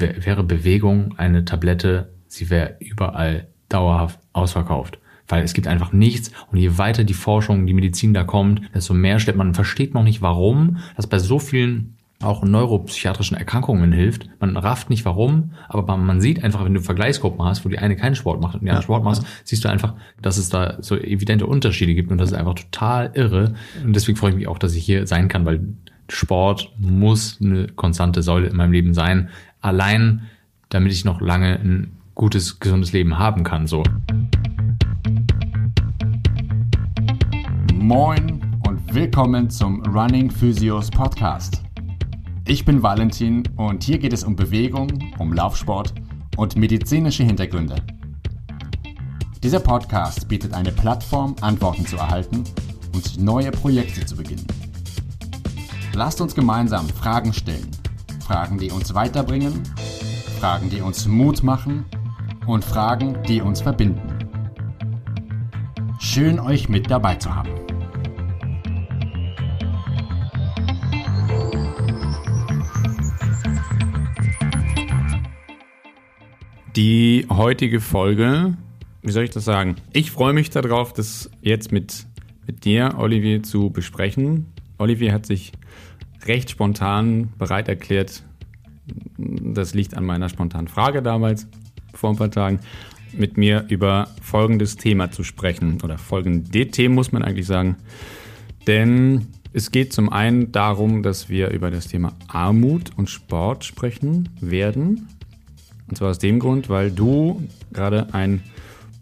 wäre Bewegung eine Tablette, sie wäre überall dauerhaft ausverkauft. Weil es gibt einfach nichts und je weiter die Forschung, die Medizin da kommt, desto mehr stellt man, versteht noch nicht warum, dass bei so vielen auch neuropsychiatrischen Erkrankungen hilft. Man rafft nicht warum, aber man sieht einfach, wenn du Vergleichsgruppen hast, wo die eine keinen Sport macht und die andere Sport macht, siehst du einfach, dass es da so evidente Unterschiede gibt und das ist einfach total irre. Und deswegen freue ich mich auch, dass ich hier sein kann, weil Sport muss eine konstante Säule in meinem Leben sein. Allein, damit ich noch lange ein gutes, gesundes Leben haben kann, so. Moin und willkommen zum Running Physios Podcast. Ich bin Valentin und hier geht es um Bewegung, um Laufsport und medizinische Hintergründe. Dieser Podcast bietet eine Plattform, Antworten zu erhalten und neue Projekte zu beginnen. Lasst uns gemeinsam Fragen stellen. Fragen, die uns weiterbringen, Fragen, die uns Mut machen und Fragen, die uns verbinden. Schön euch mit dabei zu haben. Die heutige Folge, wie soll ich das sagen? Ich freue mich darauf, das jetzt mit, mit dir, Olivier, zu besprechen. Olivier hat sich recht spontan bereit erklärt, das liegt an meiner spontanen Frage damals, vor ein paar Tagen, mit mir über folgendes Thema zu sprechen. Oder folgende Themen muss man eigentlich sagen. Denn es geht zum einen darum, dass wir über das Thema Armut und Sport sprechen werden. Und zwar aus dem Grund, weil du gerade ein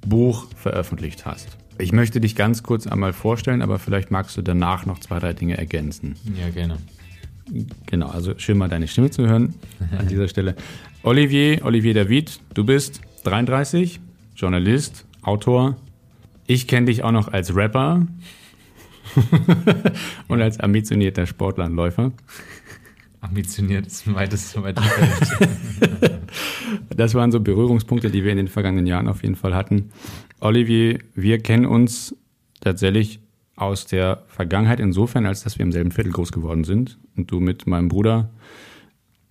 Buch veröffentlicht hast. Ich möchte dich ganz kurz einmal vorstellen, aber vielleicht magst du danach noch zwei, drei Dinge ergänzen. Ja, gerne. Genau, also schön mal deine Stimme zu hören an dieser Stelle. Olivier, Olivier David, du bist 33, Journalist, Autor. Ich kenne dich auch noch als Rapper und als ambitionierter Sportler und Läufer. Ambitioniert ist ein weites, weites Das waren so Berührungspunkte, die wir in den vergangenen Jahren auf jeden Fall hatten. Olivier, wir kennen uns tatsächlich aus der Vergangenheit insofern, als dass wir im selben Viertel groß geworden sind und du mit meinem Bruder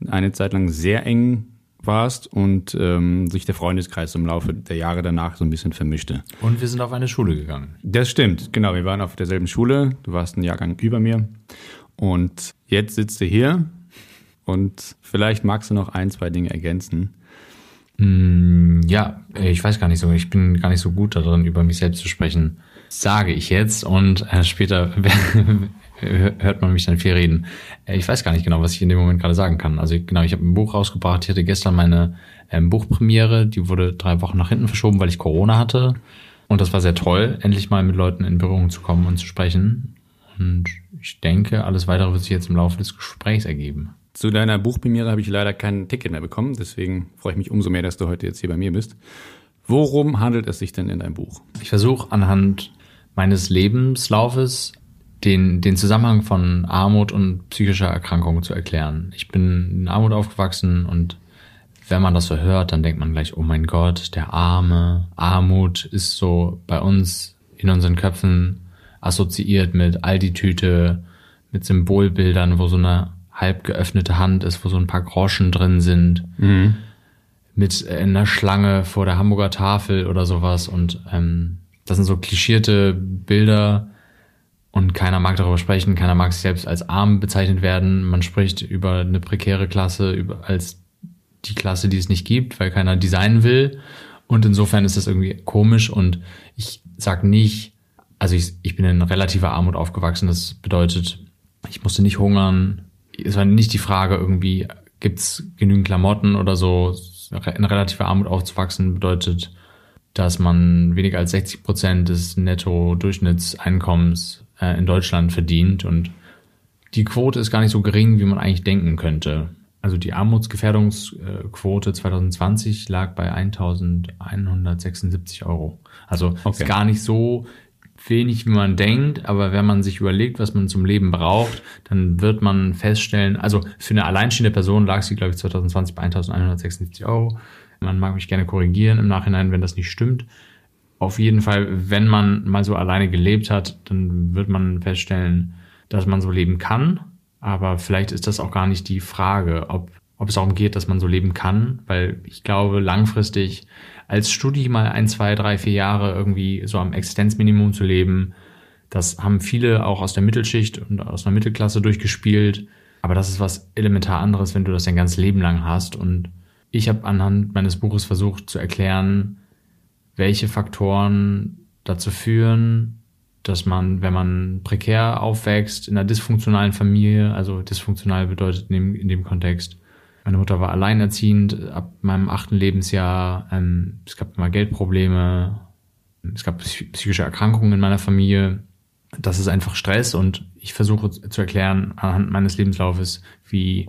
eine Zeit lang sehr eng warst und ähm, sich der Freundeskreis im Laufe der Jahre danach so ein bisschen vermischte. Und wir sind auf eine Schule gegangen. Das stimmt, genau. Wir waren auf derselben Schule. Du warst einen Jahrgang über mir. Und jetzt sitzt du hier und vielleicht magst du noch ein, zwei Dinge ergänzen. Mm, ja, ich weiß gar nicht so. Ich bin gar nicht so gut darin, über mich selbst zu sprechen. Sage ich jetzt und äh, später hört man mich dann viel reden. Äh, ich weiß gar nicht genau, was ich in dem Moment gerade sagen kann. Also genau, ich habe ein Buch rausgebracht. Ich hatte gestern meine ähm, Buchpremiere. Die wurde drei Wochen nach hinten verschoben, weil ich Corona hatte. Und das war sehr toll, endlich mal mit Leuten in Berührung zu kommen und zu sprechen. Und ich denke, alles weitere wird sich jetzt im Laufe des Gesprächs ergeben. Zu deiner Buchpremiere habe ich leider kein Ticket mehr bekommen, deswegen freue ich mich umso mehr, dass du heute jetzt hier bei mir bist. Worum handelt es sich denn in deinem Buch? Ich versuche anhand meines Lebenslaufes den, den Zusammenhang von Armut und psychischer Erkrankung zu erklären. Ich bin in Armut aufgewachsen und wenn man das so hört, dann denkt man gleich, oh mein Gott, der Arme. Armut ist so bei uns in unseren Köpfen assoziiert mit Aldi-Tüte, mit Symbolbildern, wo so eine halb geöffnete Hand ist, wo so ein paar Groschen drin sind, mhm. mit einer Schlange vor der Hamburger Tafel oder sowas. Und ähm, das sind so klischierte Bilder und keiner mag darüber sprechen, keiner mag sich selbst als arm bezeichnet werden. Man spricht über eine prekäre Klasse über, als die Klasse, die es nicht gibt, weil keiner designen will. Und insofern ist das irgendwie komisch und ich sag nicht, also ich, ich bin in relativer Armut aufgewachsen. Das bedeutet, ich musste nicht hungern. Es war nicht die Frage irgendwie, gibt's genügend Klamotten oder so. In relativer Armut aufzuwachsen bedeutet, dass man weniger als 60 Prozent des Netto-Durchschnittseinkommens äh, in Deutschland verdient und die Quote ist gar nicht so gering, wie man eigentlich denken könnte. Also die Armutsgefährdungsquote 2020 lag bei 1176 Euro. Also okay. ist gar nicht so wenig, wie man denkt, aber wenn man sich überlegt, was man zum Leben braucht, dann wird man feststellen, also für eine alleinstehende Person lag sie, glaube ich, 2020 bei 1176 Euro. Man mag mich gerne korrigieren im Nachhinein, wenn das nicht stimmt. Auf jeden Fall, wenn man mal so alleine gelebt hat, dann wird man feststellen, dass man so leben kann. Aber vielleicht ist das auch gar nicht die Frage, ob ob es darum geht, dass man so leben kann, weil ich glaube, langfristig als Studie mal ein, zwei, drei, vier Jahre irgendwie so am Existenzminimum zu leben, das haben viele auch aus der Mittelschicht und aus einer Mittelklasse durchgespielt. Aber das ist was elementar anderes, wenn du das dein ganzes Leben lang hast. Und ich habe anhand meines Buches versucht zu erklären, welche Faktoren dazu führen, dass man, wenn man prekär aufwächst, in einer dysfunktionalen Familie, also dysfunktional bedeutet in dem, in dem Kontext, meine Mutter war alleinerziehend ab meinem achten Lebensjahr, ähm, es gab immer Geldprobleme, es gab psychische Erkrankungen in meiner Familie. Das ist einfach Stress und ich versuche zu erklären anhand meines Lebenslaufes, wie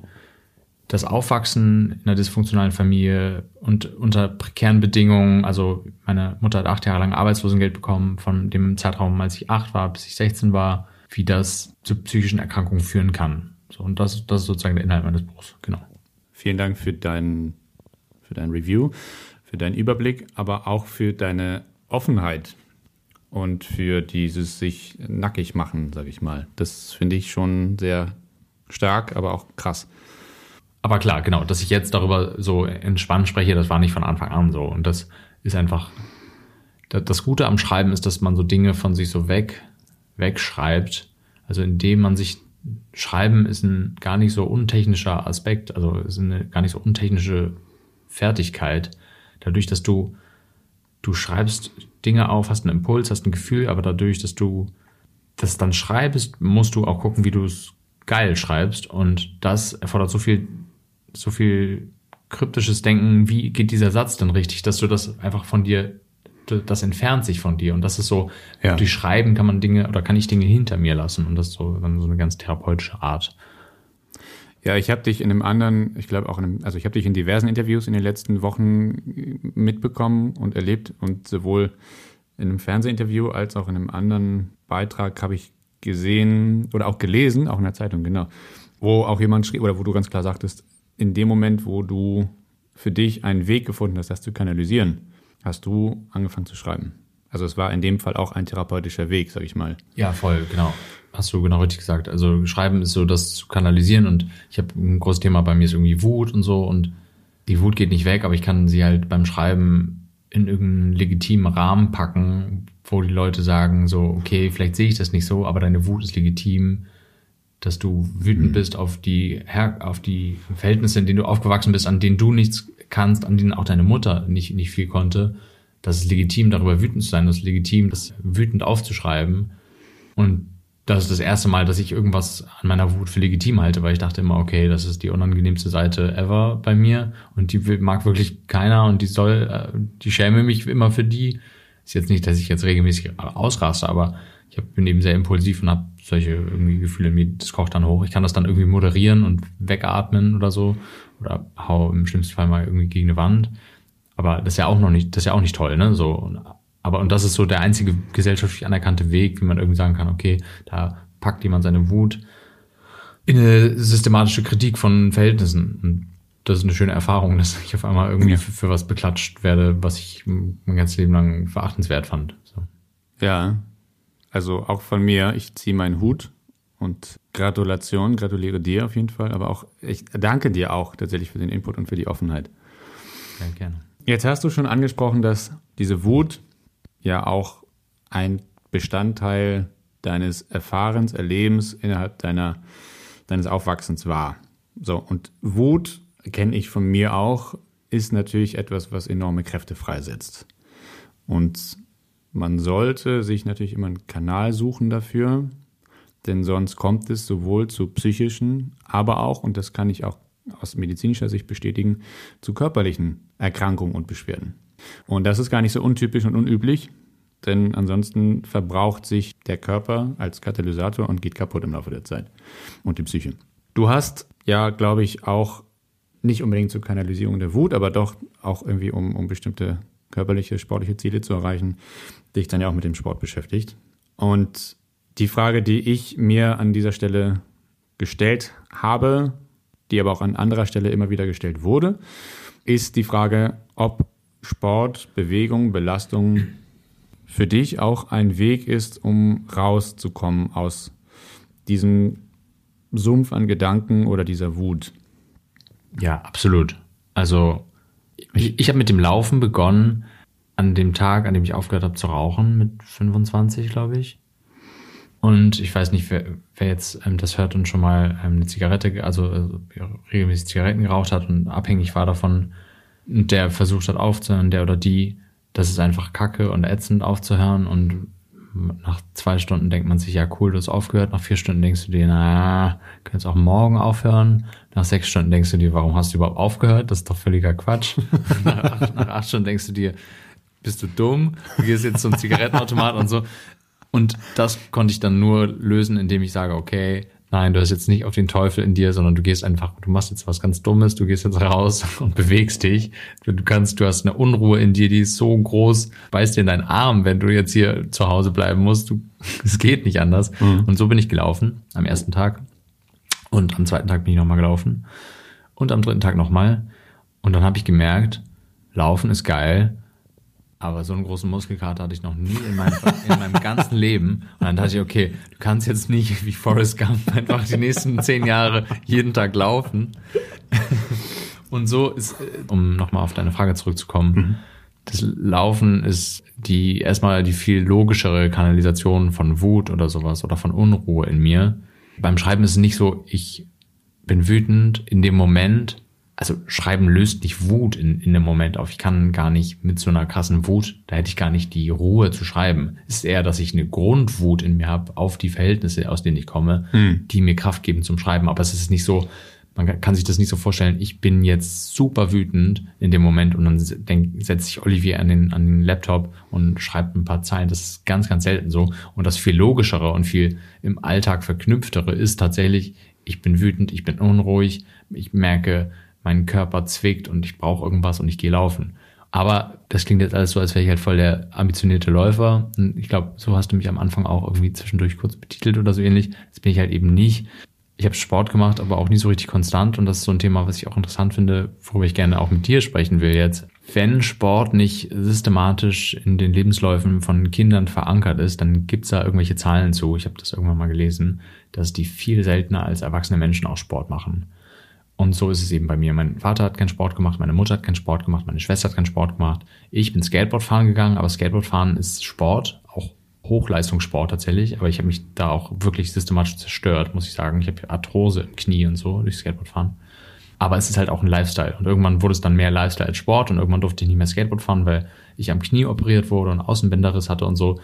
das Aufwachsen in einer dysfunktionalen Familie und unter prekären Bedingungen, also meine Mutter hat acht Jahre lang Arbeitslosengeld bekommen, von dem Zeitraum, als ich acht war, bis ich 16 war, wie das zu psychischen Erkrankungen führen kann. So, und das, das ist sozusagen der Inhalt meines Buchs, genau. Vielen Dank für dein, für dein Review, für deinen Überblick, aber auch für deine Offenheit und für dieses sich nackig machen, sage ich mal. Das finde ich schon sehr stark, aber auch krass. Aber klar, genau, dass ich jetzt darüber so entspannt spreche, das war nicht von Anfang an so. Und das ist einfach, das Gute am Schreiben ist, dass man so Dinge von sich so weg, wegschreibt. Also indem man sich, Schreiben ist ein gar nicht so untechnischer Aspekt, also ist eine gar nicht so untechnische Fertigkeit. Dadurch, dass du, du schreibst Dinge auf, hast einen Impuls, hast ein Gefühl, aber dadurch, dass du das dann schreibst, musst du auch gucken, wie du es geil schreibst. Und das erfordert so viel so viel kryptisches Denken, wie geht dieser Satz denn richtig, dass du das einfach von dir, das entfernt sich von dir. Und das ist so, ja. durch Schreiben kann man Dinge oder kann ich Dinge hinter mir lassen. Und das ist so, dann so eine ganz therapeutische Art. Ja, ich habe dich in einem anderen, ich glaube auch in einem, also ich habe dich in diversen Interviews in den letzten Wochen mitbekommen und erlebt und sowohl in einem Fernsehinterview als auch in einem anderen Beitrag habe ich gesehen oder auch gelesen, auch in der Zeitung, genau, wo auch jemand schrieb oder wo du ganz klar sagtest, in dem Moment, wo du für dich einen Weg gefunden hast, das zu kanalisieren, hast du angefangen zu schreiben. Also es war in dem Fall auch ein therapeutischer Weg, sag ich mal. Ja, voll, genau. Hast du genau richtig gesagt. Also Schreiben ist so das zu kanalisieren und ich habe ein großes Thema bei mir ist irgendwie Wut und so und die Wut geht nicht weg, aber ich kann sie halt beim Schreiben in irgendeinen legitimen Rahmen packen, wo die Leute sagen so, okay, vielleicht sehe ich das nicht so, aber deine Wut ist legitim dass du wütend mhm. bist auf die, auf die Verhältnisse, in denen du aufgewachsen bist, an denen du nichts kannst, an denen auch deine Mutter nicht, nicht viel konnte. Das ist legitim, darüber wütend zu sein. Das ist legitim, das wütend aufzuschreiben. Und das ist das erste Mal, dass ich irgendwas an meiner Wut für legitim halte, weil ich dachte immer, okay, das ist die unangenehmste Seite ever bei mir und die mag wirklich keiner und die soll, äh, die schäme mich immer für die. Ist jetzt nicht, dass ich jetzt regelmäßig ausraste, aber ich bin eben sehr impulsiv und habe solche irgendwie Gefühle in mir, das kocht dann hoch. Ich kann das dann irgendwie moderieren und wegatmen oder so. Oder hau im schlimmsten Fall mal irgendwie gegen eine Wand. Aber das ist ja auch noch nicht, das ist ja auch nicht toll, ne? So. Aber, und das ist so der einzige gesellschaftlich anerkannte Weg, wie man irgendwie sagen kann, okay, da packt jemand seine Wut in eine systematische Kritik von Verhältnissen. Und das ist eine schöne Erfahrung, dass ich auf einmal irgendwie ja. für, für, was beklatscht werde, was ich mein ganzes Leben lang verachtenswert fand. So. Ja, also auch von mir, ich ziehe meinen Hut und Gratulation, gratuliere dir auf jeden Fall, aber auch ich danke dir auch tatsächlich für den Input und für die Offenheit. Ja, gerne. Jetzt hast du schon angesprochen, dass diese Wut ja auch ein Bestandteil deines Erfahrens, Erlebens innerhalb deiner, deines Aufwachsens war. So, und Wut, kenne ich von mir auch, ist natürlich etwas, was enorme Kräfte freisetzt. Und man sollte sich natürlich immer einen Kanal suchen dafür, denn sonst kommt es sowohl zu psychischen, aber auch, und das kann ich auch aus medizinischer Sicht bestätigen, zu körperlichen Erkrankungen und Beschwerden. Und das ist gar nicht so untypisch und unüblich, denn ansonsten verbraucht sich der Körper als Katalysator und geht kaputt im Laufe der Zeit und die Psyche. Du hast ja, glaube ich, auch nicht unbedingt zur Kanalisierung der Wut, aber doch auch irgendwie um, um bestimmte körperliche, sportliche Ziele zu erreichen, dich dann ja auch mit dem Sport beschäftigt. Und die Frage, die ich mir an dieser Stelle gestellt habe, die aber auch an anderer Stelle immer wieder gestellt wurde, ist die Frage, ob Sport, Bewegung, Belastung für dich auch ein Weg ist, um rauszukommen aus diesem Sumpf an Gedanken oder dieser Wut. Ja, absolut. Also ich, ich habe mit dem Laufen begonnen an dem Tag, an dem ich aufgehört habe zu rauchen, mit 25, glaube ich. Und ich weiß nicht, wer, wer jetzt ähm, das hört und schon mal ähm, eine Zigarette, also, also regelmäßig Zigaretten geraucht hat und abhängig war davon, der versucht hat aufzuhören, der oder die, das ist einfach kacke und ätzend aufzuhören und nach zwei Stunden denkt man sich, ja cool, du hast aufgehört. Nach vier Stunden denkst du dir, na, könntest auch morgen aufhören. Nach sechs Stunden denkst du dir, warum hast du überhaupt aufgehört? Das ist doch völliger Quatsch. nach, acht, nach acht Stunden denkst du dir, bist du dumm? Du gehst jetzt zum Zigarettenautomat und so. Und das konnte ich dann nur lösen, indem ich sage, okay, nein, du hast jetzt nicht auf den Teufel in dir, sondern du gehst einfach, du machst jetzt was ganz Dummes, du gehst jetzt raus und bewegst dich. Du, du kannst, du hast eine Unruhe in dir, die ist so groß, beißt dir in deinen Arm, wenn du jetzt hier zu Hause bleiben musst. Du, es geht nicht anders. Mhm. Und so bin ich gelaufen am ersten Tag. Und am zweiten Tag bin ich nochmal gelaufen. Und am dritten Tag nochmal. Und dann habe ich gemerkt, Laufen ist geil. Aber so einen großen Muskelkater hatte ich noch nie in meinem, in meinem ganzen Leben. Und dann dachte ich, okay, du kannst jetzt nicht wie Forrest Gump einfach die nächsten zehn Jahre jeden Tag laufen. Und so ist, um nochmal auf deine Frage zurückzukommen, mhm. das Laufen ist die erstmal die viel logischere Kanalisation von Wut oder sowas oder von Unruhe in mir. Beim Schreiben ist es nicht so, ich bin wütend in dem Moment, also Schreiben löst nicht Wut in, in dem Moment auf. Ich kann gar nicht mit so einer krassen Wut, da hätte ich gar nicht die Ruhe zu schreiben. Es ist eher, dass ich eine Grundwut in mir habe auf die Verhältnisse, aus denen ich komme, hm. die mir Kraft geben zum Schreiben. Aber es ist nicht so, man kann sich das nicht so vorstellen, ich bin jetzt super wütend in dem Moment und dann setzt sich Olivier an den, an den Laptop und schreibt ein paar Zeilen. Das ist ganz, ganz selten so. Und das viel logischere und viel im Alltag verknüpftere ist tatsächlich, ich bin wütend, ich bin unruhig, ich merke, mein Körper zwickt und ich brauche irgendwas und ich gehe laufen. Aber das klingt jetzt alles so, als wäre ich halt voll der ambitionierte Läufer. Und ich glaube, so hast du mich am Anfang auch irgendwie zwischendurch kurz betitelt oder so ähnlich. Das bin ich halt eben nicht. Ich habe Sport gemacht, aber auch nie so richtig konstant. Und das ist so ein Thema, was ich auch interessant finde, worüber ich gerne auch mit dir sprechen will jetzt. Wenn Sport nicht systematisch in den Lebensläufen von Kindern verankert ist, dann gibt's da irgendwelche Zahlen zu. Ich habe das irgendwann mal gelesen, dass die viel seltener als erwachsene Menschen auch Sport machen. Und so ist es eben bei mir. Mein Vater hat keinen Sport gemacht, meine Mutter hat keinen Sport gemacht, meine Schwester hat keinen Sport gemacht. Ich bin Skateboard fahren gegangen, aber Skateboard fahren ist Sport, auch Hochleistungssport tatsächlich. Aber ich habe mich da auch wirklich systematisch zerstört, muss ich sagen. Ich habe Arthrose im Knie und so durch Skateboard fahren. Aber es ist halt auch ein Lifestyle. Und irgendwann wurde es dann mehr Lifestyle als Sport und irgendwann durfte ich nicht mehr Skateboard fahren, weil ich am Knie operiert wurde und Außenbänderriss hatte und so.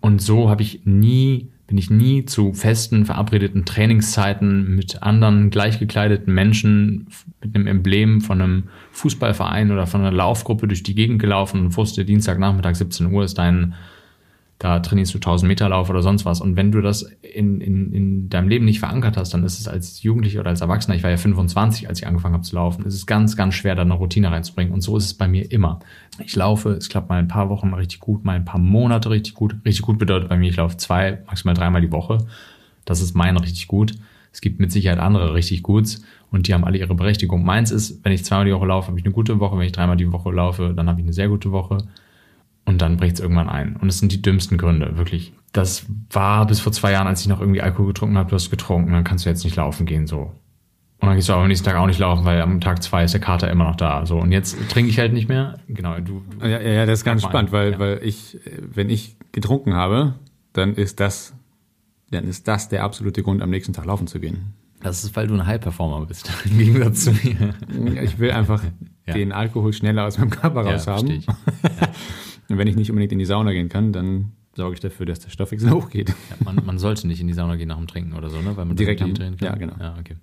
Und so habe ich nie bin ich nie zu festen, verabredeten Trainingszeiten mit anderen gleichgekleideten Menschen mit einem Emblem von einem Fußballverein oder von einer Laufgruppe durch die Gegend gelaufen. Und wusste, Dienstagnachmittag 17 Uhr ist dein da trainierst du 1000 Meter Lauf oder sonst was. Und wenn du das in, in, in deinem Leben nicht verankert hast, dann ist es als Jugendlicher oder als Erwachsener, ich war ja 25, als ich angefangen habe zu laufen, ist es ganz, ganz schwer, da eine Routine reinzubringen. Und so ist es bei mir immer. Ich laufe, es klappt mal ein paar Wochen richtig gut, mal ein paar Monate richtig gut. Richtig gut bedeutet bei mir, ich laufe zwei, maximal dreimal die Woche. Das ist mein richtig gut. Es gibt mit Sicherheit andere richtig gut und die haben alle ihre Berechtigung. Meins ist, wenn ich zweimal die Woche laufe, habe ich eine gute Woche. Wenn ich dreimal die Woche laufe, dann habe ich eine sehr gute Woche. Und dann bricht es irgendwann ein. Und es sind die dümmsten Gründe, wirklich. Das war bis vor zwei Jahren, als ich noch irgendwie Alkohol getrunken habe, du hast getrunken, dann kannst du jetzt nicht laufen gehen, so. Und dann gehst du aber am nächsten Tag auch nicht laufen, weil am Tag zwei ist der Kater immer noch da. So. Und jetzt trinke ich halt nicht mehr. Genau, du. du ja, ja, das ist ganz spannend, weil, ja. weil ich, wenn ich getrunken habe, dann ist das, dann ist das der absolute Grund, am nächsten Tag laufen zu gehen. Das ist, weil du ein High-Performer bist, im Gegensatz zu mir. Ich will einfach ja. den Alkohol schneller aus meinem Körper raus ja, haben. Und wenn ich nicht unbedingt in die Sauna gehen kann, dann sorge ich dafür, dass der Stoffwechsel hochgeht. Ja, man, man, sollte nicht in die Sauna gehen nach dem Trinken oder so, ne? Weil man direkt am, drehen kann. Ja, genau. Ja, okay.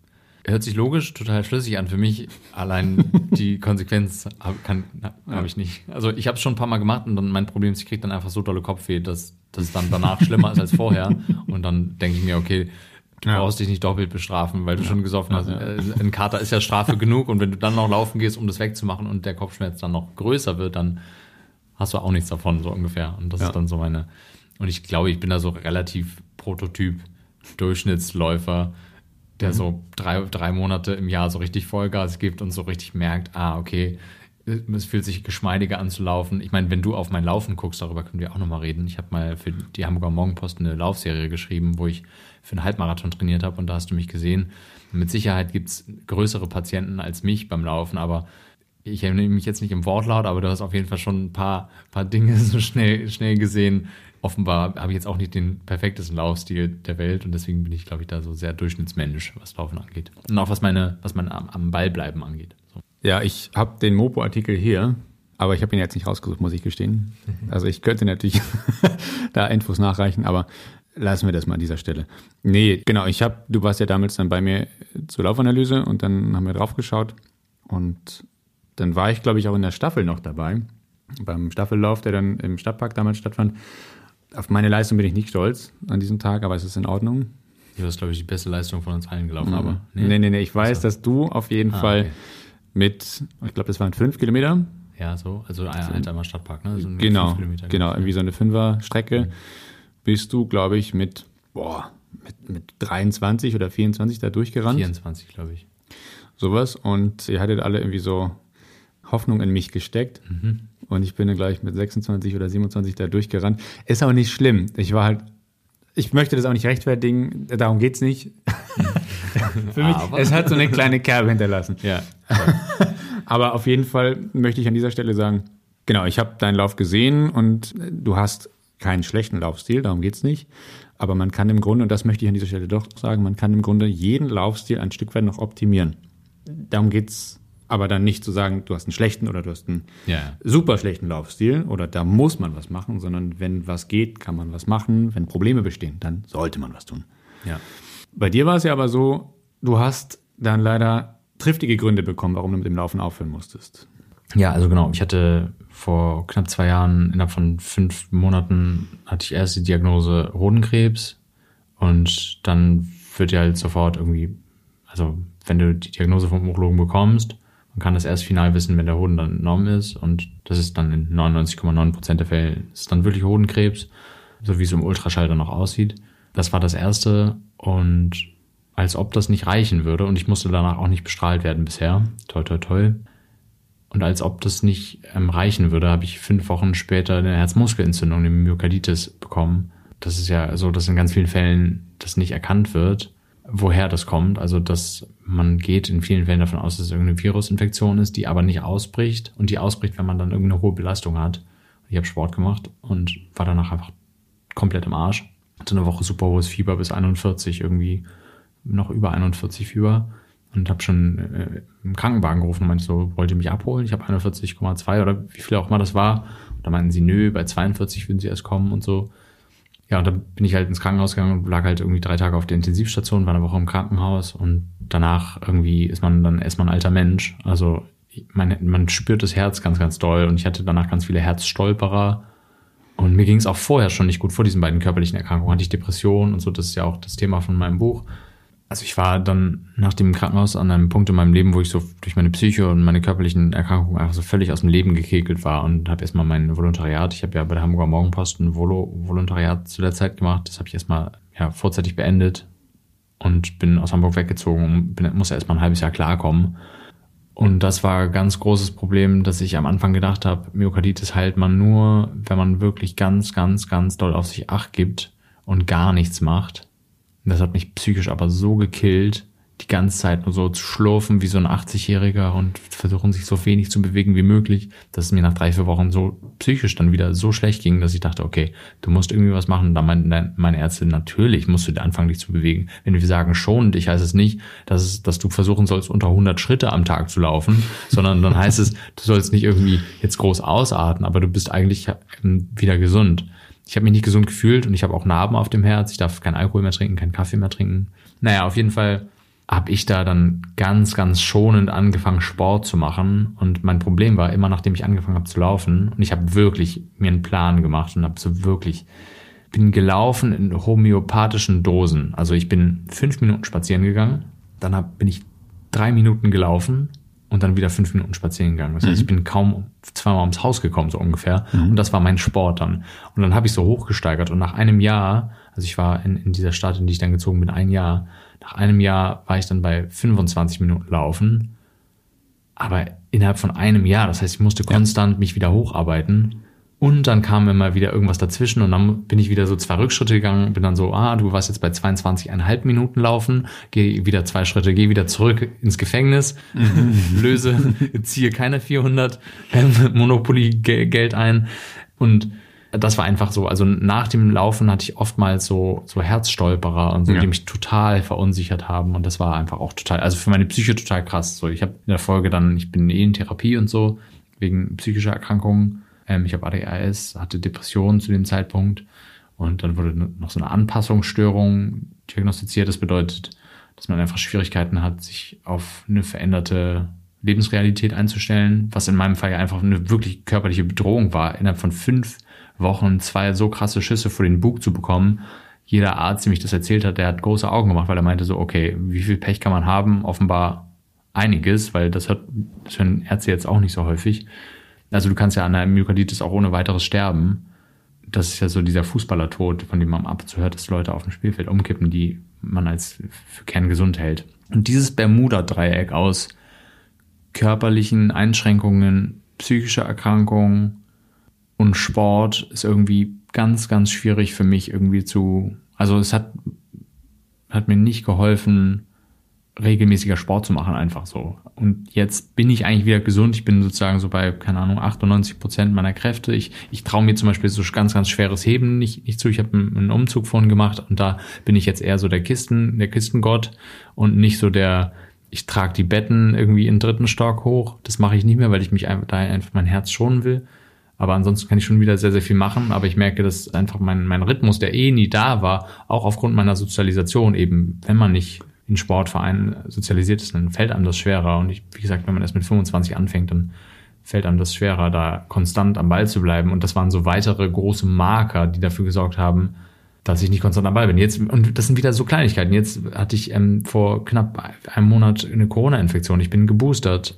Hört sich logisch, total schlüssig an. Für mich allein die Konsequenz habe hab ich nicht. Also ich habe es schon ein paar Mal gemacht und dann mein Problem ist, ich kriege dann einfach so dolle Kopfweh, dass das dann danach schlimmer ist als vorher. Und dann denke ich mir, okay, du ja. brauchst dich nicht doppelt bestrafen, weil du ja. schon gesoffen hast. Äh, ein Kater ist ja Strafe genug und wenn du dann noch laufen gehst, um das wegzumachen und der Kopfschmerz dann noch größer wird, dann hast du auch nichts davon, so ungefähr. Und das ja. ist dann so meine. Und ich glaube, ich bin da so relativ Prototyp, Durchschnittsläufer, der mhm. so drei, drei Monate im Jahr so richtig Vollgas gibt und so richtig merkt, ah, okay, es fühlt sich geschmeidiger an zu laufen. Ich meine, wenn du auf mein Laufen guckst, darüber können wir auch nochmal reden. Ich habe mal für die Hamburger Morgenpost eine Laufserie geschrieben, wo ich für einen Halbmarathon trainiert habe und da hast du mich gesehen. Mit Sicherheit gibt's größere Patienten als mich beim Laufen, aber ich erinnere mich jetzt nicht im Wortlaut, aber du hast auf jeden Fall schon ein paar, paar Dinge so schnell, schnell gesehen. Offenbar habe ich jetzt auch nicht den perfektesten Laufstil der Welt und deswegen bin ich, glaube ich, da so sehr Durchschnittsmensch, was Laufen angeht. Und auch was meine, was mein am, am Ball bleiben angeht. So. Ja, ich habe den Mopo-Artikel hier, aber ich habe ihn jetzt nicht rausgesucht, muss ich gestehen. Also ich könnte natürlich da Infos nachreichen, aber lassen wir das mal an dieser Stelle. Nee, genau, ich habe, du warst ja damals dann bei mir zur Laufanalyse und dann haben wir drauf geschaut und dann war ich, glaube ich, auch in der Staffel noch dabei, beim Staffellauf, der dann im Stadtpark damals stattfand. Auf meine Leistung bin ich nicht stolz an diesem Tag, aber es ist in Ordnung. Du hast, glaube ich, die beste Leistung von uns allen gelaufen, Mhm. aber Nee, nee, nee, ich weiß, dass du auf jeden Ah, Fall okay. mit, ich glaube, das waren fünf Kilometer. ja, so, also ein Altheimer Stadtpark, ne? So Genau, genau, irgendwie so eine Fünfer-Strecke. Bist du, glaube ich, mit, boah, mit, mit 23 oder 24 da durchgerannt. 24, glaube ich. sowas. Und ihr hattet alle irgendwie so Hoffnung in mich gesteckt. Mhm. Und ich bin dann gleich mit 26 oder 27 da durchgerannt. Ist aber nicht schlimm. Ich war halt, ich möchte das auch nicht rechtfertigen, darum geht's nicht. Für mich, Aber- es hat so eine kleine Kerbe hinterlassen. Ja, Aber auf jeden Fall möchte ich an dieser Stelle sagen, genau, ich habe deinen Lauf gesehen und du hast keinen schlechten Laufstil, darum geht's nicht. Aber man kann im Grunde, und das möchte ich an dieser Stelle doch sagen, man kann im Grunde jeden Laufstil ein Stück weit noch optimieren. Darum geht's aber dann nicht zu sagen, du hast einen schlechten oder du hast einen ja. super schlechten Laufstil oder da muss man was machen, sondern wenn was geht, kann man was machen. Wenn Probleme bestehen, dann sollte man was tun. ja. Bei dir war es ja aber so, du hast dann leider triftige Gründe bekommen, warum du mit dem Laufen aufhören musstest. Ja, also genau. Ich hatte vor knapp zwei Jahren, innerhalb von fünf Monaten, hatte ich erst die Diagnose Hodenkrebs. Und dann wird ja halt sofort irgendwie, also wenn du die Diagnose vom Urologen bekommst, man kann das erst final wissen, wenn der Hoden dann entnommen ist. Und das ist dann in 99,9 Prozent der Fälle, ist dann wirklich Hodenkrebs, so wie es im Ultraschall dann auch aussieht. Das war das Erste. Und als ob das nicht reichen würde. Und ich musste danach auch nicht bestrahlt werden bisher. Toi, toi, toi. Und als ob das nicht ähm, reichen würde, habe ich fünf Wochen später eine Herzmuskelentzündung, eine Myokarditis bekommen. Das ist ja so, dass in ganz vielen Fällen das nicht erkannt wird, woher das kommt. Also, dass man geht in vielen Fällen davon aus, dass es irgendeine Virusinfektion ist, die aber nicht ausbricht und die ausbricht, wenn man dann irgendeine hohe Belastung hat. Ich habe Sport gemacht und war danach einfach komplett im Arsch. Hatte eine Woche super hohes Fieber bis 41, irgendwie noch über 41 Fieber und habe schon äh, im Krankenwagen gerufen und meinte so, wollt ihr mich abholen? Ich habe 41,2 oder wie viel auch immer das war. Und da meinten sie, nö, bei 42 würden sie erst kommen und so. Ja, und dann bin ich halt ins Krankenhaus gegangen und lag halt irgendwie drei Tage auf der Intensivstation, war eine Woche im Krankenhaus und danach irgendwie ist man dann erstmal ein alter Mensch. Also man, man spürt das Herz ganz, ganz doll und ich hatte danach ganz viele Herzstolperer. Und mir ging es auch vorher schon nicht gut. Vor diesen beiden körperlichen Erkrankungen hatte ich Depressionen und so. Das ist ja auch das Thema von meinem Buch. Also ich war dann nach dem Krankenhaus an einem Punkt in meinem Leben, wo ich so durch meine Psyche und meine körperlichen Erkrankungen einfach so völlig aus dem Leben gekekelt war und habe erstmal mein Volontariat, ich habe ja bei der Hamburger Morgenpost ein Volo Volontariat zu der Zeit gemacht, das habe ich erstmal ja, vorzeitig beendet und bin aus Hamburg weggezogen und bin, musste erstmal ein halbes Jahr klarkommen. Und das war ein ganz großes Problem, dass ich am Anfang gedacht habe, Myokarditis heilt man nur, wenn man wirklich ganz, ganz, ganz doll auf sich acht gibt und gar nichts macht. Das hat mich psychisch aber so gekillt, die ganze Zeit nur so zu schlurfen wie so ein 80-Jähriger und versuchen sich so wenig zu bewegen wie möglich, dass es mir nach drei, vier Wochen so psychisch dann wieder so schlecht ging, dass ich dachte, okay, du musst irgendwie was machen. Und da meinte meine Ärztin, natürlich musst du anfangen, dich zu bewegen. Wenn wir sagen schonend, ich heißt es nicht, dass, es, dass du versuchen sollst, unter 100 Schritte am Tag zu laufen, sondern dann heißt es, du sollst nicht irgendwie jetzt groß ausatmen, aber du bist eigentlich ähm, wieder gesund. Ich habe mich nicht gesund gefühlt und ich habe auch Narben auf dem Herz. Ich darf keinen Alkohol mehr trinken, keinen Kaffee mehr trinken. Naja, auf jeden Fall habe ich da dann ganz, ganz schonend angefangen, Sport zu machen. Und mein Problem war immer, nachdem ich angefangen habe zu laufen, und ich habe wirklich mir einen Plan gemacht und habe so wirklich, bin gelaufen in homöopathischen Dosen. Also ich bin fünf Minuten spazieren gegangen, dann hab, bin ich drei Minuten gelaufen und dann wieder fünf Minuten spazieren gegangen. Das heißt, ich bin kaum zweimal ums Haus gekommen, so ungefähr. Und das war mein Sport dann. Und dann habe ich so hochgesteigert. Und nach einem Jahr, also ich war in, in dieser Stadt, in die ich dann gezogen bin, ein Jahr, nach einem Jahr war ich dann bei 25 Minuten laufen. Aber innerhalb von einem Jahr. Das heißt, ich musste konstant mich wieder hocharbeiten. Und dann kam immer wieder irgendwas dazwischen und dann bin ich wieder so zwei Rückschritte gegangen, bin dann so, ah, du warst jetzt bei 22,5 Minuten laufen, geh wieder zwei Schritte, geh wieder zurück ins Gefängnis, löse, ziehe keine 400 Monopoly-Geld ein und das war einfach so, also nach dem Laufen hatte ich oftmals so, so Herzstolperer und so, ja. die mich total verunsichert haben und das war einfach auch total, also für meine Psyche total krass. So, ich habe in der Folge dann, ich bin eh in Therapie und so, wegen psychischer Erkrankungen ähm, ich habe ADHS, hatte Depressionen zu dem Zeitpunkt und dann wurde noch so eine Anpassungsstörung diagnostiziert. Das bedeutet, dass man einfach Schwierigkeiten hat, sich auf eine veränderte Lebensrealität einzustellen, was in meinem Fall ja einfach eine wirklich körperliche Bedrohung war, innerhalb von fünf Wochen zwei so krasse Schüsse vor den Bug zu bekommen. Jeder Arzt, dem ich das erzählt hat, der hat große Augen gemacht, weil er meinte so, okay, wie viel Pech kann man haben? Offenbar einiges, weil das hört, das hören Ärzte jetzt auch nicht so häufig. Also du kannst ja an einer Myokarditis auch ohne weiteres sterben. Das ist ja so dieser Fußballertod, von dem man ab und zu hört, dass Leute auf dem Spielfeld umkippen, die man als für kerngesund hält. Und dieses Bermuda-Dreieck aus körperlichen Einschränkungen, psychischer Erkrankungen und Sport ist irgendwie ganz, ganz schwierig für mich irgendwie zu, also es hat, hat mir nicht geholfen, regelmäßiger Sport zu machen, einfach so. Und jetzt bin ich eigentlich wieder gesund. Ich bin sozusagen so bei, keine Ahnung, 98 Prozent meiner Kräfte. Ich, ich traue mir zum Beispiel so ganz, ganz schweres Heben nicht, nicht zu. Ich habe einen Umzug vorhin gemacht und da bin ich jetzt eher so der Kisten, der Kistengott und nicht so der, ich trage die Betten irgendwie in dritten Stock hoch. Das mache ich nicht mehr, weil ich mich einfach, da einfach mein Herz schonen will. Aber ansonsten kann ich schon wieder sehr, sehr viel machen. Aber ich merke, dass einfach mein, mein Rhythmus, der eh nie da war, auch aufgrund meiner Sozialisation eben, wenn man nicht in Sportvereinen sozialisiert ist, dann fällt einem das schwerer. Und ich, wie gesagt, wenn man erst mit 25 anfängt, dann fällt einem das schwerer, da konstant am Ball zu bleiben. Und das waren so weitere große Marker, die dafür gesorgt haben, dass ich nicht konstant am Ball bin. Jetzt, und das sind wieder so Kleinigkeiten. Jetzt hatte ich ähm, vor knapp einem Monat eine Corona-Infektion. Ich bin geboostert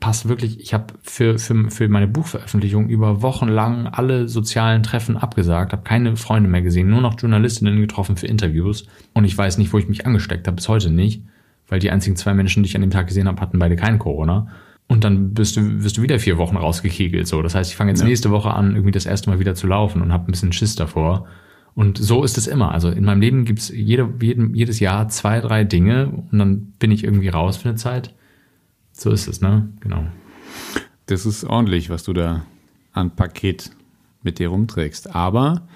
passt wirklich, ich habe für, für, für meine Buchveröffentlichung über Wochen lang alle sozialen Treffen abgesagt, habe keine Freunde mehr gesehen, nur noch Journalistinnen getroffen für Interviews und ich weiß nicht, wo ich mich angesteckt habe, bis heute nicht, weil die einzigen zwei Menschen, die ich an dem Tag gesehen habe, hatten beide kein Corona. Und dann bist du, wirst du wieder vier Wochen rausgekegelt. So. Das heißt, ich fange jetzt ja. nächste Woche an, irgendwie das erste Mal wieder zu laufen und habe ein bisschen Schiss davor. Und so ist es immer. Also in meinem Leben gibt's jede, jedes Jahr zwei, drei Dinge und dann bin ich irgendwie raus für eine Zeit. So ist es, ne? Genau. Das ist ordentlich, was du da an Paket mit dir rumträgst. Aber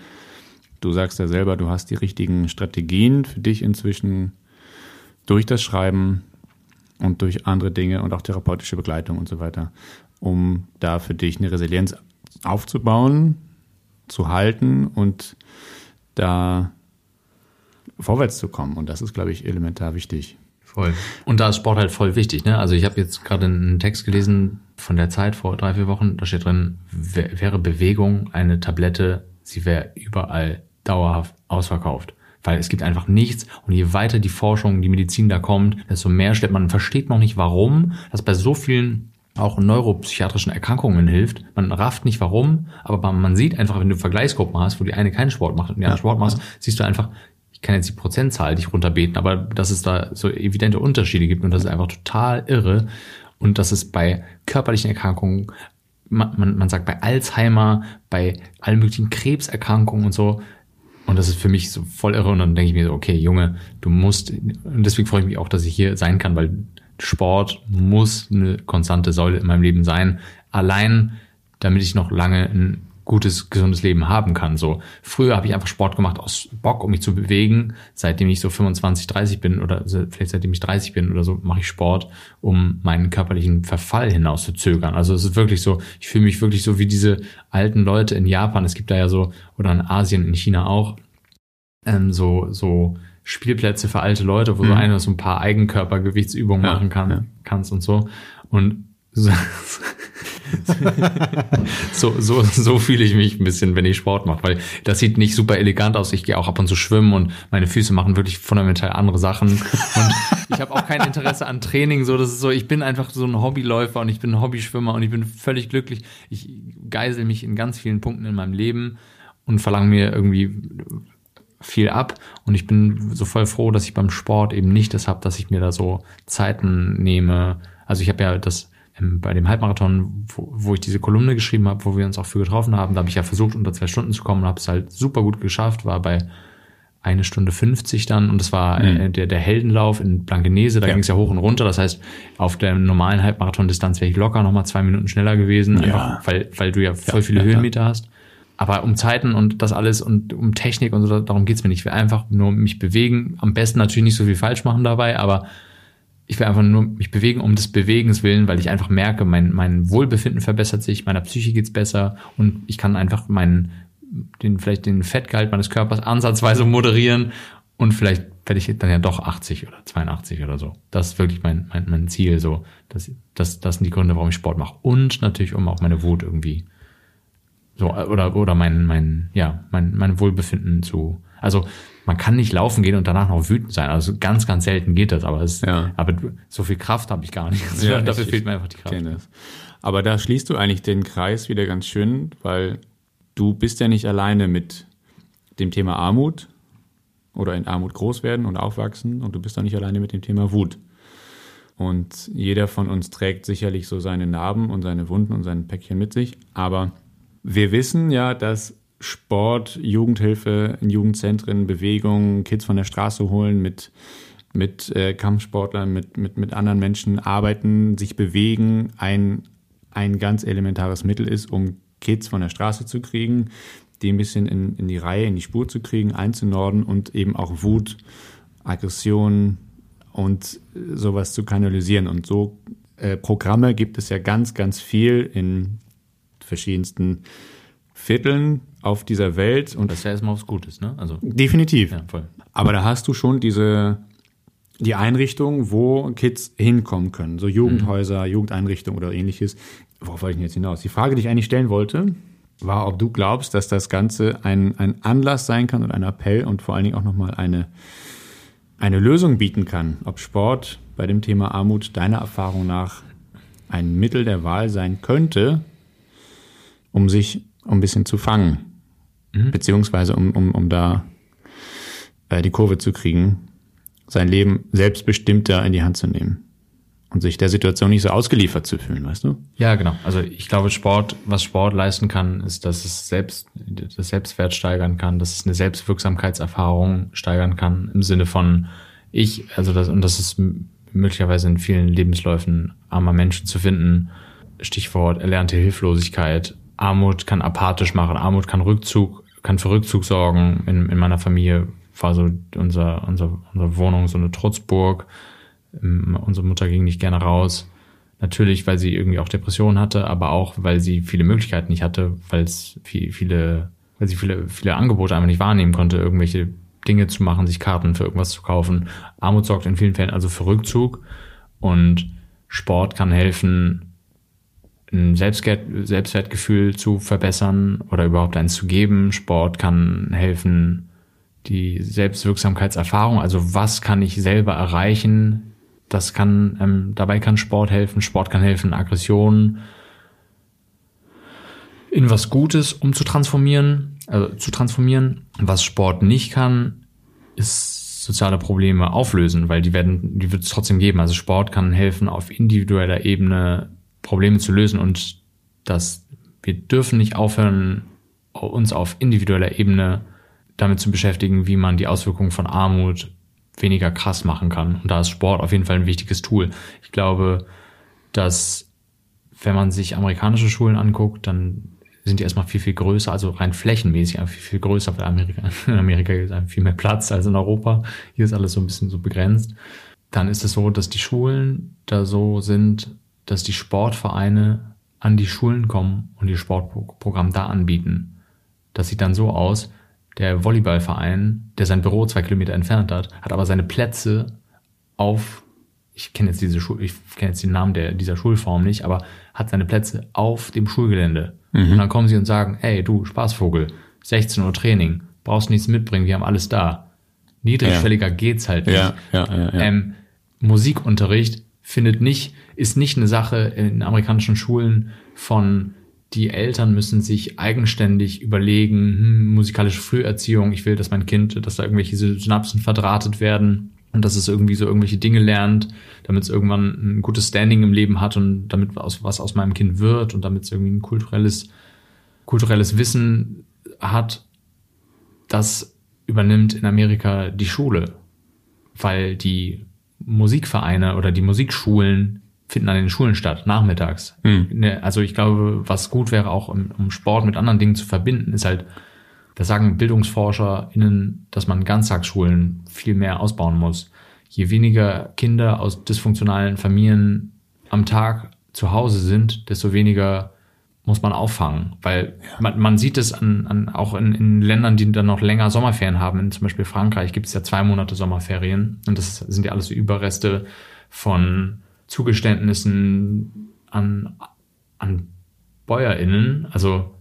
du sagst ja selber, du hast die richtigen Strategien für dich inzwischen durch das Schreiben und durch andere Dinge und auch therapeutische Begleitung und so weiter, um da für dich eine Resilienz aufzubauen, zu halten und da vorwärts zu kommen. Und das ist, glaube ich, elementar wichtig. Voll. Und da ist Sport halt voll wichtig. Ne? Also ich habe jetzt gerade einen Text gelesen von der Zeit vor drei, vier Wochen. Da steht drin, wäre Bewegung eine Tablette, sie wäre überall dauerhaft ausverkauft. Weil es gibt einfach nichts. Und je weiter die Forschung, die Medizin da kommt, desto mehr stellt man, versteht noch nicht, warum das bei so vielen auch neuropsychiatrischen Erkrankungen hilft. Man rafft nicht warum, aber man sieht einfach, wenn du Vergleichsgruppen hast, wo die eine keinen Sport macht und die andere Sport macht, siehst du einfach, ich kann jetzt die Prozentzahl nicht runterbeten, aber dass es da so evidente Unterschiede gibt und das ist einfach total irre. Und dass es bei körperlichen Erkrankungen, man, man, man sagt bei Alzheimer, bei allen möglichen Krebserkrankungen und so, und das ist für mich so voll irre. Und dann denke ich mir so, okay, Junge, du musst, und deswegen freue ich mich auch, dass ich hier sein kann, weil Sport muss eine konstante Säule in meinem Leben sein. Allein, damit ich noch lange ein gutes, gesundes Leben haben kann. So früher habe ich einfach Sport gemacht aus Bock, um mich zu bewegen. Seitdem ich so 25, 30 bin oder vielleicht seitdem ich 30 bin oder so, mache ich Sport, um meinen körperlichen Verfall hinaus zu zögern. Also es ist wirklich so, ich fühle mich wirklich so wie diese alten Leute in Japan. Es gibt da ja so oder in Asien, in China auch ähm, so so Spielplätze für alte Leute, wo mhm. du einfach so ein paar Eigenkörpergewichtsübungen ja, machen kann, ja. kannst und so. Und so, so, so, so fühle ich mich ein bisschen, wenn ich Sport mache, weil das sieht nicht super elegant aus. Ich gehe auch ab und zu schwimmen und meine Füße machen wirklich fundamental andere Sachen. Und ich habe auch kein Interesse an Training. So, das ist so, ich bin einfach so ein Hobbyläufer und ich bin ein Hobbyschwimmer und ich bin völlig glücklich. Ich geisel mich in ganz vielen Punkten in meinem Leben und verlange mir irgendwie viel ab und ich bin so voll froh, dass ich beim Sport eben nicht das habe, dass ich mir da so Zeiten nehme. Also ich habe ja das bei dem Halbmarathon, wo, wo ich diese Kolumne geschrieben habe, wo wir uns auch für getroffen haben, da habe ich ja versucht, unter zwei Stunden zu kommen und habe es halt super gut geschafft, war bei eine Stunde 50 dann und das war äh, Mhm. der, der Heldenlauf in Blankenese, da Ja. ging es ja hoch und runter. Das heißt, auf der normalen Halbmarathon-Distanz wäre ich locker nochmal zwei Minuten schneller gewesen, Ja. einfach weil, weil du ja voll Ja, viele. Höhenmeter hast. Aber um Zeiten und das alles und um Technik und so, darum geht's mir nicht. Ich will einfach nur mich bewegen. Am besten natürlich nicht so viel falsch machen dabei, aber ich will einfach nur mich bewegen um des Bewegens willen, weil ich einfach merke, mein, mein Wohlbefinden verbessert sich, meiner Psyche geht's besser und ich kann einfach meinen, den, vielleicht den Fettgehalt meines Körpers ansatzweise moderieren und vielleicht werde ich dann ja doch 80 oder 82 oder so. Das ist wirklich mein, mein, mein Ziel, so. Das, das, das sind die Gründe, warum ich Sport mache. Und natürlich, um auch meine Wut irgendwie so, oder, oder mein, mein, ja, mein, mein Wohlbefinden zu, also, man kann nicht laufen gehen und danach noch wütend sein. Also ganz, ganz selten geht das, aber es, Ja. aber so viel Kraft habe ich gar nicht. Also Ja, dafür ich- fehlt mir einfach die Kraft. Aber da schließt du eigentlich den Kreis wieder ganz schön, weil du bist ja nicht alleine mit dem Thema Armut oder in Armut groß werden und aufwachsen und du bist auch nicht alleine mit dem Thema Wut. Und jeder von uns trägt sicherlich so seine Narben und seine Wunden und sein Päckchen mit sich. Aber wir wissen ja, dass Sport, Jugendhilfe in Jugendzentren, Bewegung, Kids von der Straße holen, mit, mit äh, Kampfsportlern, mit, mit, mit anderen Menschen arbeiten, sich bewegen, ein, ein ganz elementares Mittel ist, um Kids von der Straße zu kriegen, die ein bisschen in, in die Reihe, in die Spur zu kriegen, einzunorden und eben auch Wut, Aggression und sowas zu kanalisieren. Und so äh, Programme gibt es ja ganz, ganz viel in verschiedensten Vierteln auf dieser Welt und Das ist ja erstmal was Gutes, ne? Also, definitiv. ja, voll. Aber da hast du schon diese die Einrichtung, wo Kids hinkommen können, so Jugendhäuser, Jugendeinrichtungen oder ähnliches. Worauf wollte ich denn jetzt hinaus? Die Frage, die ich eigentlich stellen wollte, war, ob du glaubst, dass das Ganze ein, ein Anlass sein kann und ein Appell und vor allen Dingen auch nochmal eine, eine Lösung bieten kann. Ob Sport bei dem Thema Armut deiner Erfahrung nach ein Mittel der Wahl sein könnte, um sich ein bisschen zu fangen. Beziehungsweise um, um, um da äh, die Kurve zu kriegen, sein Leben selbstbestimmter in die Hand zu nehmen und sich der Situation nicht so ausgeliefert zu fühlen, weißt du? Ja, genau. Also ich glaube, Sport, was Sport leisten kann, ist, dass es selbst das Selbstwert steigern kann, dass es eine Selbstwirksamkeitserfahrung steigern kann im Sinne von ich, also das und das ist möglicherweise in vielen Lebensläufen armer Menschen zu finden. Stichwort erlernte Hilflosigkeit. Armut kann apathisch machen. Armut kann Rückzug, kann für Rückzug sorgen. In, in meiner Familie war so unser, unser, unsere Wohnung so eine Trutzburg. Ähm, Unsere Mutter ging nicht gerne raus. Natürlich, weil sie irgendwie auch Depressionen hatte, aber auch, weil sie viele Möglichkeiten nicht hatte, weil es viel, viele, weil sie viele, viele Angebote einfach nicht wahrnehmen konnte, irgendwelche Dinge zu machen, sich Karten für irgendwas zu kaufen. Armut sorgt in vielen Fällen also für Rückzug und Sport kann helfen, ein Selbstwert, Selbstwertgefühl zu verbessern oder überhaupt eins zu geben. Sport kann helfen, die Selbstwirksamkeitserfahrung, also was kann ich selber erreichen, das kann, ähm, dabei kann Sport helfen. Sport kann helfen, Aggressionen in was Gutes umzutransformieren, also zu transformieren. Was Sport nicht kann, ist soziale Probleme auflösen, weil die werden, die wird es trotzdem geben. Also Sport kann helfen, auf individueller Ebene Probleme zu lösen und das, wir dürfen nicht aufhören, uns auf individueller Ebene damit zu beschäftigen, wie man die Auswirkungen von Armut weniger krass machen kann. Und da ist Sport auf jeden Fall ein wichtiges Tool. Ich glaube, dass wenn man sich amerikanische Schulen anguckt, dann sind die erstmal viel, viel größer, also rein flächenmäßig viel, viel größer, weil Amerika, in Amerika ist einfach viel mehr Platz als in Europa. Hier ist alles so ein bisschen so begrenzt. Dann ist es so, dass die Schulen da so sind, dass die Sportvereine an die Schulen kommen und ihr Sportprogramm da anbieten. Das sieht dann so aus, der Volleyballverein, der sein Büro zwei Kilometer entfernt hat, hat aber seine Plätze auf, ich kenne jetzt diese Schul, ich kenne jetzt den Namen der, dieser Schulform nicht, aber hat seine Plätze auf dem Schulgelände. Und dann kommen sie und sagen, hey, du, Spaßvogel, 16 Uhr Training, brauchst nichts mitbringen, wir haben alles da. Niedrigschwelliger geht's halt nicht. Ja, ja, ja, ja. Ähm, Musikunterricht findet nicht, ist nicht eine Sache in amerikanischen Schulen von die Eltern müssen sich eigenständig überlegen, hm, musikalische Früherziehung, ich will, dass mein Kind, dass da irgendwelche Synapsen verdrahtet werden. und dass es irgendwie so irgendwelche Dinge lernt, damit es irgendwann ein gutes Standing im Leben hat und damit was, was aus meinem Kind wird und damit es irgendwie ein kulturelles, kulturelles Wissen hat, das übernimmt in Amerika die Schule, weil die Musikvereine oder die Musikschulen finden an den Schulen statt, nachmittags. Mhm. Also ich glaube, was gut wäre, auch um, um Sport mit anderen Dingen zu verbinden, ist halt, da sagen BildungsforscherInnen, dass man Ganztagsschulen viel mehr ausbauen muss. Je weniger Kinder aus dysfunktionalen Familien am Tag zu Hause sind, desto weniger muss man auffangen, weil ja. man, man sieht es an, an auch in, in Ländern, die dann noch länger Sommerferien haben. In zum Beispiel Frankreich gibt es ja zwei Monate Sommerferien und das sind ja alles Überreste von Zugeständnissen an, an BäuerInnen. Also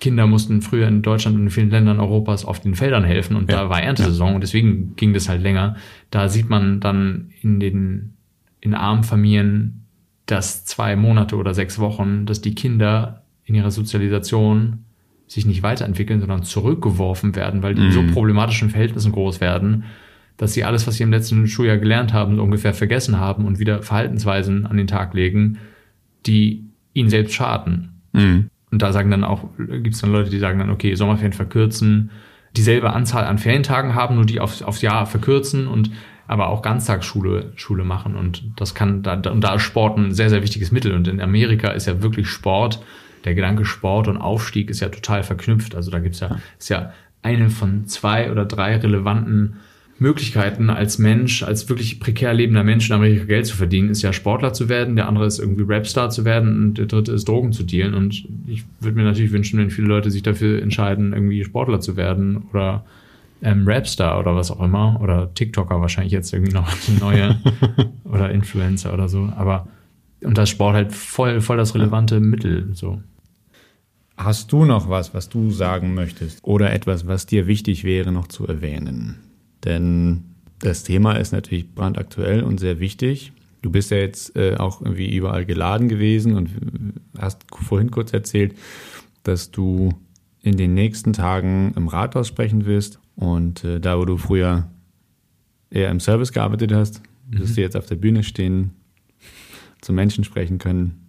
Kinder mussten früher in Deutschland und in vielen Ländern Europas auf den Feldern helfen und ja. da war Erntesaison ja. und deswegen ging das halt länger. Da sieht man dann in den in armen Familien, dass zwei Monate oder sechs Wochen, dass die Kinder in ihrer Sozialisation sich nicht weiterentwickeln, sondern zurückgeworfen werden, weil die in so mhm. problematischen Verhältnissen groß werden, dass sie alles, was sie im letzten Schuljahr gelernt haben, ungefähr vergessen haben und wieder Verhaltensweisen an den Tag legen, die ihnen selbst schaden. Mhm. Und da sagen dann auch, gibt es dann Leute, die sagen dann, okay, Sommerferien verkürzen, dieselbe Anzahl an Ferientagen haben, nur die auf, aufs Jahr verkürzen und aber auch Ganztagsschule Schule machen. Und das kann, da, und da ist Sport ein sehr, sehr wichtiges Mittel. Und in Amerika ist ja wirklich Sport, der Gedanke Sport und Aufstieg ist ja total verknüpft. Also da gibt's ja, ist ja eine von zwei oder drei relevanten Möglichkeiten als Mensch, als wirklich prekär lebender Mensch in Amerika Geld zu verdienen, ist ja Sportler zu werden, der andere ist irgendwie Rapstar zu werden und der dritte ist Drogen zu dealen. Und ich würde mir natürlich wünschen, wenn viele Leute sich dafür entscheiden, irgendwie Sportler zu werden oder ähm, Rapstar oder was auch immer oder TikToker wahrscheinlich jetzt irgendwie noch die neue oder Influencer oder so. Aber und das Sport halt voll, voll das relevante Mittel so. Hast du noch was, was du sagen möchtest oder etwas, was dir wichtig wäre, noch zu erwähnen? Denn das Thema ist natürlich brandaktuell und sehr wichtig. Du bist ja jetzt äh, auch irgendwie überall geladen gewesen und hast vorhin kurz erzählt, dass du in den nächsten Tagen im Rathaus sprechen wirst und äh, da, wo du früher eher im Service gearbeitet hast, wirst mhm. du jetzt auf der Bühne stehen, zu Menschen sprechen können.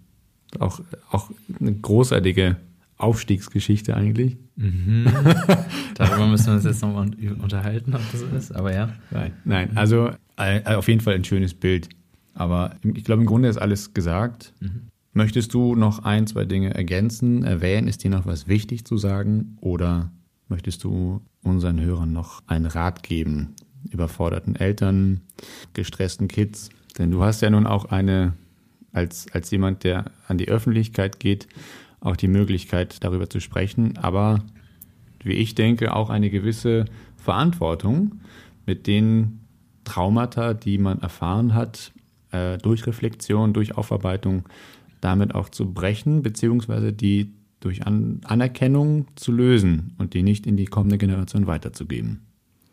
Auch, auch eine großartige Aufstiegsgeschichte eigentlich. Mhm. Darüber müssen wir uns jetzt nochmal unterhalten, ob das so ist, aber ja. Nein, nein, also äh, auf jeden Fall ein schönes Bild. Aber ich glaube, im Grunde ist alles gesagt. Mhm. Möchtest du noch ein, zwei Dinge ergänzen, erwähnen? Ist dir noch was wichtig zu sagen? Oder möchtest du unseren Hörern noch einen Rat geben? Überforderten Eltern, gestressten Kids? Denn du hast ja nun auch eine, als, als jemand, der an die Öffentlichkeit geht, auch die Möglichkeit, darüber zu sprechen, aber wie ich denke, auch eine gewisse Verantwortung mit den Traumata, die man erfahren hat, äh, durch Reflexion, durch Aufarbeitung, damit auch zu brechen, beziehungsweise die durch An Anerkennung zu lösen und die nicht in die kommende Generation weiterzugeben.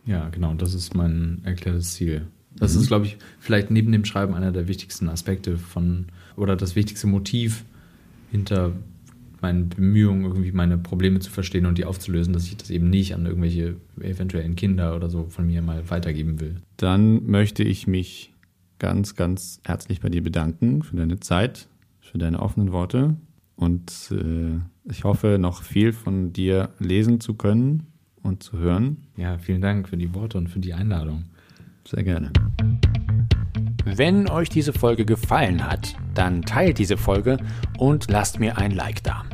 Ja, genau, das ist mein erklärtes Ziel. Das mhm. ist, glaube ich, vielleicht neben dem Schreiben einer der wichtigsten Aspekte von oder das wichtigste Motiv hinter meinen Bemühungen, irgendwie meine Probleme zu verstehen und die aufzulösen, dass ich das eben nicht an irgendwelche eventuellen Kinder oder so von mir mal weitergeben will. Dann möchte ich mich ganz, ganz herzlich bei dir bedanken für deine Zeit, für deine offenen Worte und äh, ich hoffe, noch viel von dir lesen zu können und zu hören. Ja, vielen Dank für die Worte und für die Einladung. Sehr gerne. Wenn euch diese Folge gefallen hat, dann teilt diese Folge und lasst mir ein Like da.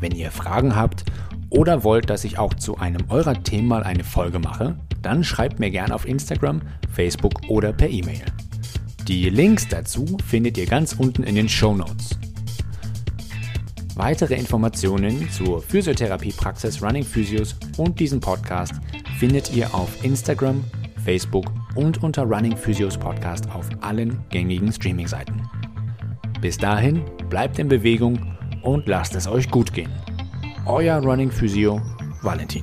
Wenn ihr Fragen habt oder wollt, dass ich auch zu einem eurer Themen mal eine Folge mache, dann schreibt mir gerne auf Instagram, Facebook oder per E-Mail. Die Links dazu findet ihr ganz unten in den Show Notes. Weitere Informationen zur Physiotherapiepraxis Running Physios und diesem Podcast findet ihr auf Instagram, Facebook und unter Running Physios Podcast auf allen gängigen Streaming-Seiten. Bis dahin, bleibt in Bewegung und lasst es euch gut gehen. Euer Running Physio Valentin.